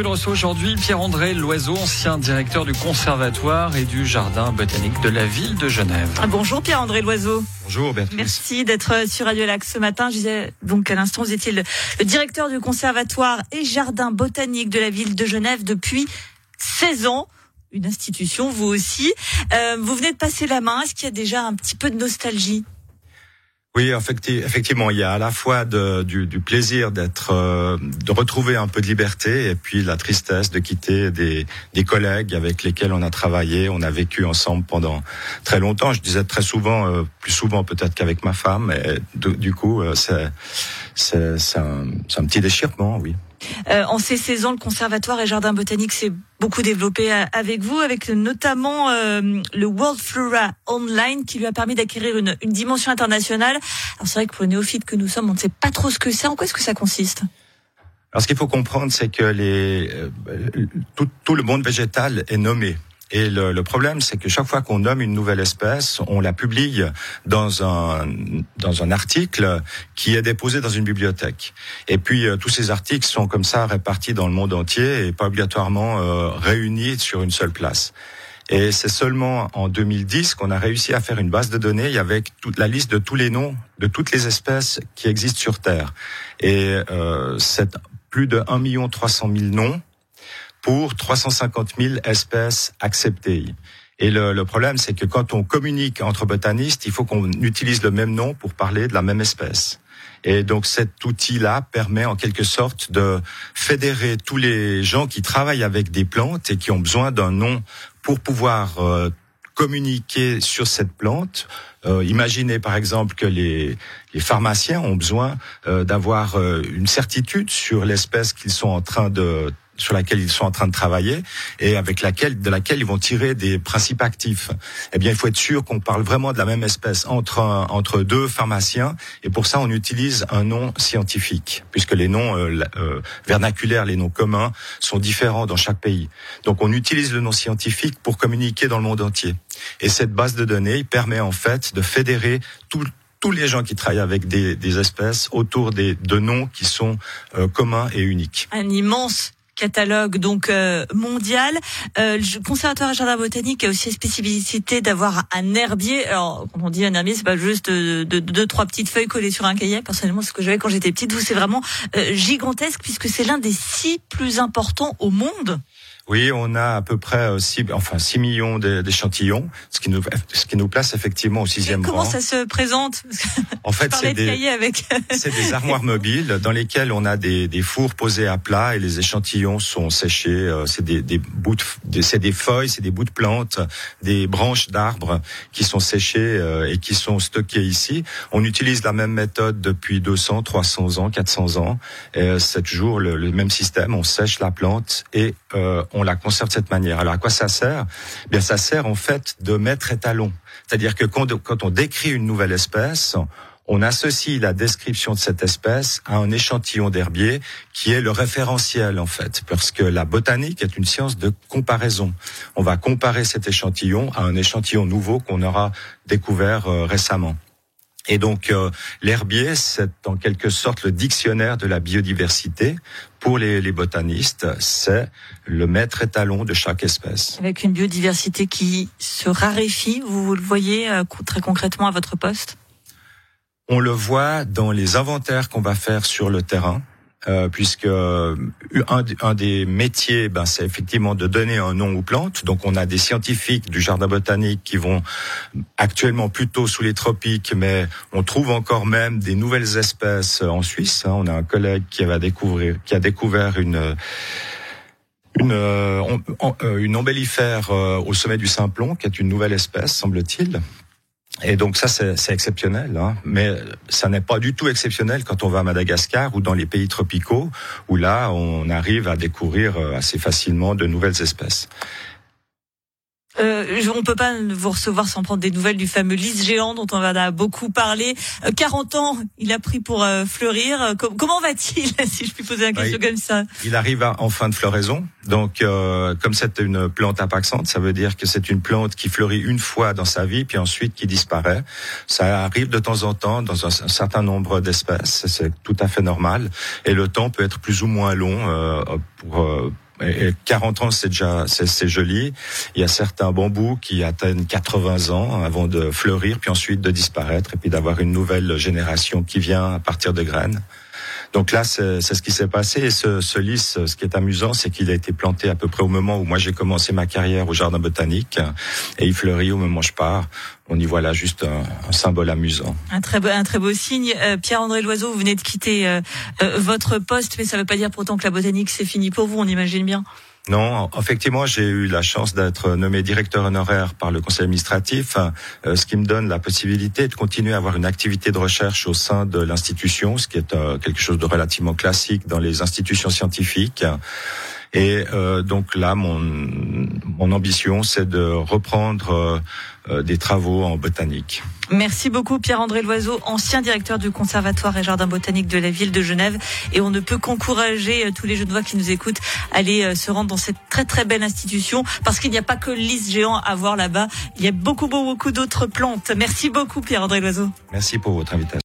Reçoit aujourd'hui Pierre-André Loiseau, ancien directeur du conservatoire et du jardin botanique de la ville de Genève. Ah, bonjour Pierre-André Loiseau. Bonjour Béatrice. Merci d'être sur Radio Lac ce matin. Je disais donc à l'instant, vous étiez le, directeur du conservatoire et jardin botanique de la ville de Genève depuis 16 ans une institution, vous aussi. Euh, vous venez de passer la main. Est-ce qu'il y a déjà un petit peu de nostalgie? Oui, effectivement, il y a à la fois du, du, plaisir d'être, euh, de retrouver un peu de liberté, et puis la tristesse de quitter des, des, collègues avec lesquels on a travaillé, on a vécu ensemble pendant très longtemps. Je disais très souvent, euh, plus souvent peut-être qu'avec ma femme, et du coup, euh, c'est, c'est, c'est un, un petit déchirement, oui. Euh, en ces 16 ans, le conservatoire et jardin botanique s'est beaucoup développé euh, avec vous, avec notamment euh, le World Flora Online qui lui a permis d'acquérir une, dimension internationale. Alors c'est vrai que pour les néophytes que nous sommes, on ne sait pas trop ce que c'est. En quoi est-ce que ça consiste? Alors, ce qu'il faut comprendre, c'est que les, tout, le monde végétal est nommé. Et le, le problème, c'est que chaque fois qu'on nomme une nouvelle espèce, on la publie dans un dans un article qui est déposé dans une bibliothèque. Et puis euh, tous ces articles sont comme ça répartis dans le monde entier et pas obligatoirement euh, réunis sur une seule place. Et c'est seulement en 2010 qu'on a réussi à faire une base de données avec toute la liste de tous les noms de toutes les espèces qui existent sur Terre. Et euh, c'est plus de 1 300 000 noms pour 350 000 espèces acceptées. Et le, le problème, c'est que quand on communique entre botanistes, il faut qu'on utilise le même nom pour parler de la même espèce. Et donc cet outil-là permet en quelque sorte de fédérer tous les gens qui travaillent avec des plantes et qui ont besoin d'un nom pour pouvoir euh, communiquer sur cette plante. Euh, imaginez par exemple que les, les pharmaciens ont besoin euh, d'avoir euh, une certitude sur l'espèce qu'ils sont en train de sur laquelle ils sont en train de travailler et avec laquelle, de laquelle ils vont tirer des principes actifs. Eh bien, il faut être sûr qu'on parle vraiment de la même espèce entre entre deux pharmaciens et pour ça, on utilise un nom scientifique puisque les noms euh, euh, vernaculaires, les noms communs sont différents dans chaque pays. Donc, on utilise le nom scientifique pour communiquer dans le monde entier. Et cette base de données permet en fait de fédérer tout, tous les gens qui travaillent avec des, des espèces autour des, de noms qui sont euh, communs et uniques. Un immense catalogue donc euh, mondial. Euh, le conservatoire et jardin botanique a aussi la spécificité d'avoir un herbier. Alors quand on dit un herbier, c'est pas juste de, deux trois petites feuilles collées sur un cahier. Personnellement, ce que j'avais quand j'étais petite, vous c'est vraiment euh, gigantesque puisque c'est l'un des six plus importants au monde. Oui, on a à peu près 6, euh, enfin 6 millions d'échantillons, ce qui nous ce qui nous place effectivement au sixième rang. Comment ça se présente? En fait, c'est des, avec... des armoires mobiles dans lesquelles on a des, des, fours posés à plat et les échantillons sont séchés. Euh, c'est des, des bouts, de, c'est des feuilles, c'est des bouts de plantes, des branches d'arbres qui sont séchées euh, et qui sont stockées ici. On utilise la même méthode depuis 200, 300 ans, 400 ans. C'est toujours le, le, même système. On sèche la plante et euh, on la conserve de cette manière. Alors à quoi ça sert? Eh Bien, ça sert en fait de mettre étalon. C'est-à-dire que quand, quand on décrit une nouvelle espèce, on associe la description de cette espèce à un échantillon d'herbier qui est le référentiel en fait, parce que la botanique est une science de comparaison. On va comparer cet échantillon à un échantillon nouveau qu'on aura découvert euh, récemment. Et donc euh, l'herbier, c'est en quelque sorte le dictionnaire de la biodiversité. Pour les, les botanistes, c'est le maître étalon de chaque espèce. Avec une biodiversité qui se raréfie, vous le voyez euh, très concrètement à votre poste? On le voit dans les inventaires qu'on va faire sur le terrain. Euh, puisque euh, un, des métiers, ben, c'est effectivement de donner un nom aux plantes. Donc, on a des scientifiques du jardin botanique qui vont actuellement plutôt sous les tropiques, mais on trouve encore même des nouvelles espèces en Suisse. Hein. On a un collègue qui va découvrir, qui a découvert une une, euh, une ombellifère au sommet du Simplon, qui est une nouvelle espèce, semble-t-il. Et donc ça, c'est exceptionnel, hein. mais ça n'est pas du tout exceptionnel quand on va à Madagascar ou dans les pays tropicaux, où là, on arrive à découvrir euh, assez facilement de nouvelles espèces. Euh, on peut pas vous recevoir sans prendre des nouvelles du fameux lys géant dont on va beaucoup parler. 40 euh, ans, il a pris pour euh, fleurir. Euh, comment va-t-il, si je puis poser la question comme ça? Il arrive en fin de floraison. Donc, comme c'est une plante apaxante, ça veut dire que c'est une plante qui fleurit une fois dans sa vie, puis ensuite qui disparaît. Ça arrive de temps en temps dans un, certain nombre d'espèces. C'est tout à fait normal. Et le temps peut être plus ou moins long pour Et 40 ans, c'est déjà c'est joli. Il y a certains bambous qui atteignent 80 ans avant de fleurir, puis ensuite de disparaître, et puis d'avoir une nouvelle génération qui vient à partir de graines. Donc là, c'est ce qui s'est passé. Et ce, ce, lys, ce qui est amusant, c'est qu'il a été planté à peu près au moment où moi j'ai commencé ma carrière au jardin botanique, et il fleurit au moment où je pars. On y voit là juste un, symbole amusant. Un très beau, un très beau signe. Euh, Pierre-André Loiseau, vous venez de quitter euh, euh, votre poste, mais ça ne veut pas dire pourtant que la botanique c'est fini pour vous. On imagine bien. Non, effectivement, j'ai eu la chance d'être nommé directeur honoraire par le conseil administratif, euh, ce qui me donne la possibilité de continuer à avoir une activité de recherche au sein de l'institution, ce qui est euh, quelque chose de relativement classique dans les institutions scientifiques. Et euh, donc là, mon, mon ambition, c'est de reprendre des travaux en botanique. Merci beaucoup Pierre-André Loiseau, ancien directeur du Conservatoire et Jardin botanique de la ville de Genève. Et on ne peut qu'encourager euh, tous les jeunes voix qui nous écoutent à aller euh, se rendre dans cette très très belle institution parce qu'il n'y a pas que lys géant à voir là-bas. Il y a beaucoup beaucoup d'autres plantes. Merci beaucoup Pierre-André Loiseau. Merci pour votre invitation.